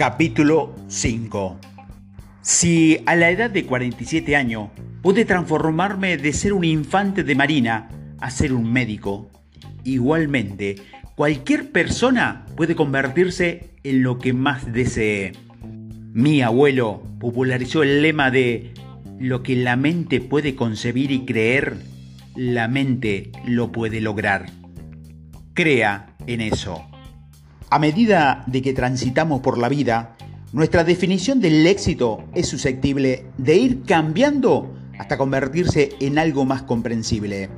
Capítulo 5 Si a la edad de 47 años pude transformarme de ser un infante de marina a ser un médico, igualmente cualquier persona puede convertirse en lo que más desee. Mi abuelo popularizó el lema de lo que la mente puede concebir y creer, la mente lo puede lograr. Crea en eso. A medida de que transitamos por la vida, nuestra definición del éxito es susceptible de ir cambiando hasta convertirse en algo más comprensible.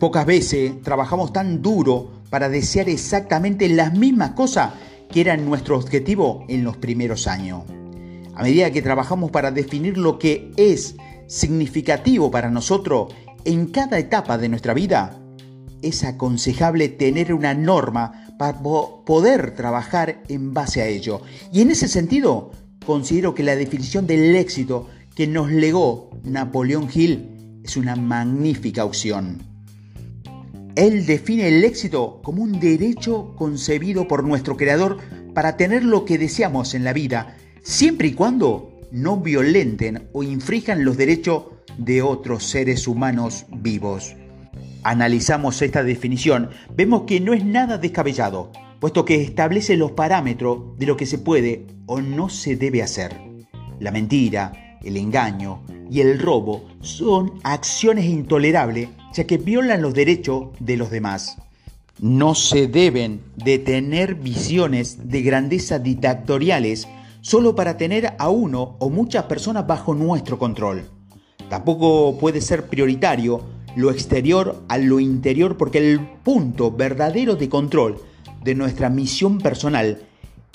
Pocas veces trabajamos tan duro para desear exactamente las mismas cosas que eran nuestro objetivo en los primeros años. A medida que trabajamos para definir lo que es significativo para nosotros en cada etapa de nuestra vida, es aconsejable tener una norma para poder trabajar en base a ello. Y en ese sentido, considero que la definición del éxito que nos legó Napoleón Hill es una magnífica opción. Él define el éxito como un derecho concebido por nuestro Creador para tener lo que deseamos en la vida, siempre y cuando no violenten o infrijan los derechos de otros seres humanos vivos analizamos esta definición, vemos que no es nada descabellado, puesto que establece los parámetros de lo que se puede o no se debe hacer. La mentira, el engaño y el robo son acciones intolerables ya que violan los derechos de los demás. No se deben de tener visiones de grandeza dictatoriales solo para tener a uno o muchas personas bajo nuestro control. Tampoco puede ser prioritario lo exterior a lo interior porque el punto verdadero de control de nuestra misión personal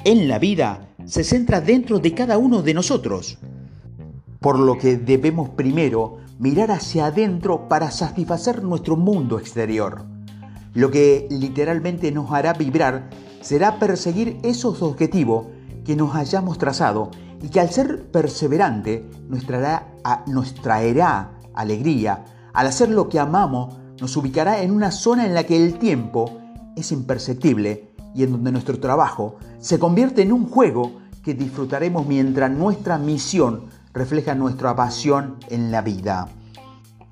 en la vida se centra dentro de cada uno de nosotros. Por lo que debemos primero mirar hacia adentro para satisfacer nuestro mundo exterior. Lo que literalmente nos hará vibrar será perseguir esos objetivos que nos hayamos trazado y que al ser perseverante nos traerá, nos traerá alegría, al hacer lo que amamos, nos ubicará en una zona en la que el tiempo es imperceptible y en donde nuestro trabajo se convierte en un juego que disfrutaremos mientras nuestra misión refleja nuestra pasión en la vida.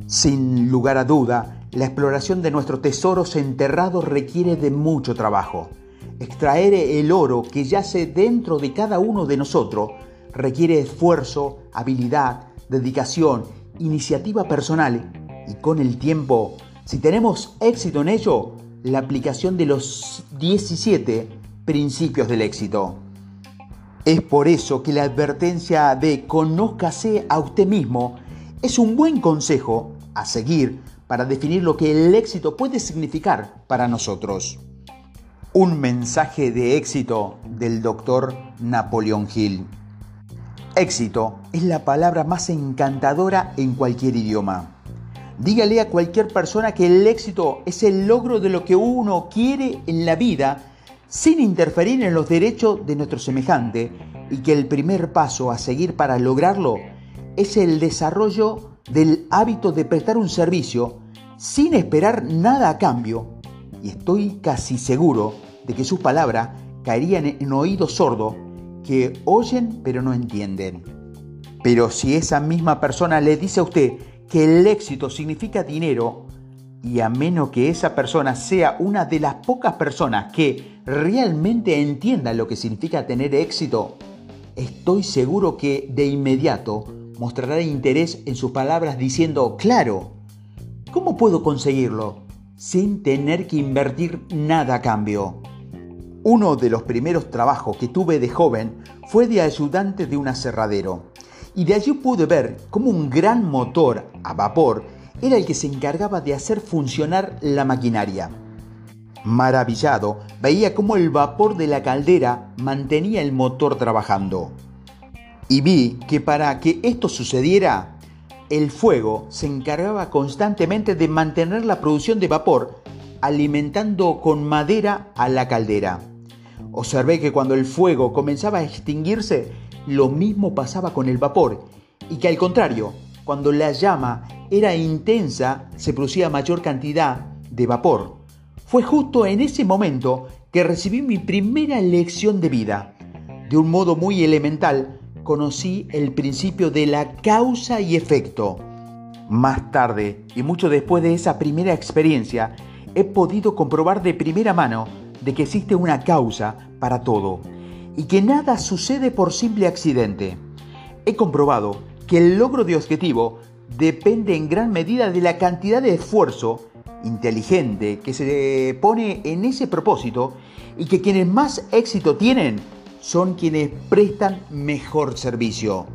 Sin lugar a duda, la exploración de nuestros tesoros enterrados requiere de mucho trabajo. Extraer el oro que yace dentro de cada uno de nosotros requiere esfuerzo, habilidad, dedicación, iniciativa personal y con el tiempo, si tenemos éxito en ello, la aplicación de los 17 principios del éxito. Es por eso que la advertencia de conózcase a usted mismo es un buen consejo a seguir para definir lo que el éxito puede significar para nosotros. Un mensaje de éxito del doctor Napoleón Hill. Éxito es la palabra más encantadora en cualquier idioma. Dígale a cualquier persona que el éxito es el logro de lo que uno quiere en la vida sin interferir en los derechos de nuestro semejante y que el primer paso a seguir para lograrlo es el desarrollo del hábito de prestar un servicio sin esperar nada a cambio. Y estoy casi seguro de que sus palabras caerían en oídos sordos que oyen pero no entienden. Pero si esa misma persona le dice a usted que el éxito significa dinero y a menos que esa persona sea una de las pocas personas que realmente entienda lo que significa tener éxito, estoy seguro que de inmediato mostrará interés en sus palabras diciendo, claro, ¿cómo puedo conseguirlo? Sin tener que invertir nada a cambio. Uno de los primeros trabajos que tuve de joven fue de ayudante de un aserradero y de allí pude ver cómo un gran motor a vapor era el que se encargaba de hacer funcionar la maquinaria. Maravillado, veía cómo el vapor de la caldera mantenía el motor trabajando. Y vi que para que esto sucediera, el fuego se encargaba constantemente de mantener la producción de vapor, alimentando con madera a la caldera. Observé que cuando el fuego comenzaba a extinguirse, lo mismo pasaba con el vapor y que al contrario, cuando la llama era intensa se producía mayor cantidad de vapor. Fue justo en ese momento que recibí mi primera lección de vida. de un modo muy elemental, conocí el principio de la causa y efecto. Más tarde, y mucho después de esa primera experiencia, he podido comprobar de primera mano de que existe una causa para todo y que nada sucede por simple accidente. He comprobado que el logro de objetivo depende en gran medida de la cantidad de esfuerzo inteligente que se pone en ese propósito y que quienes más éxito tienen son quienes prestan mejor servicio.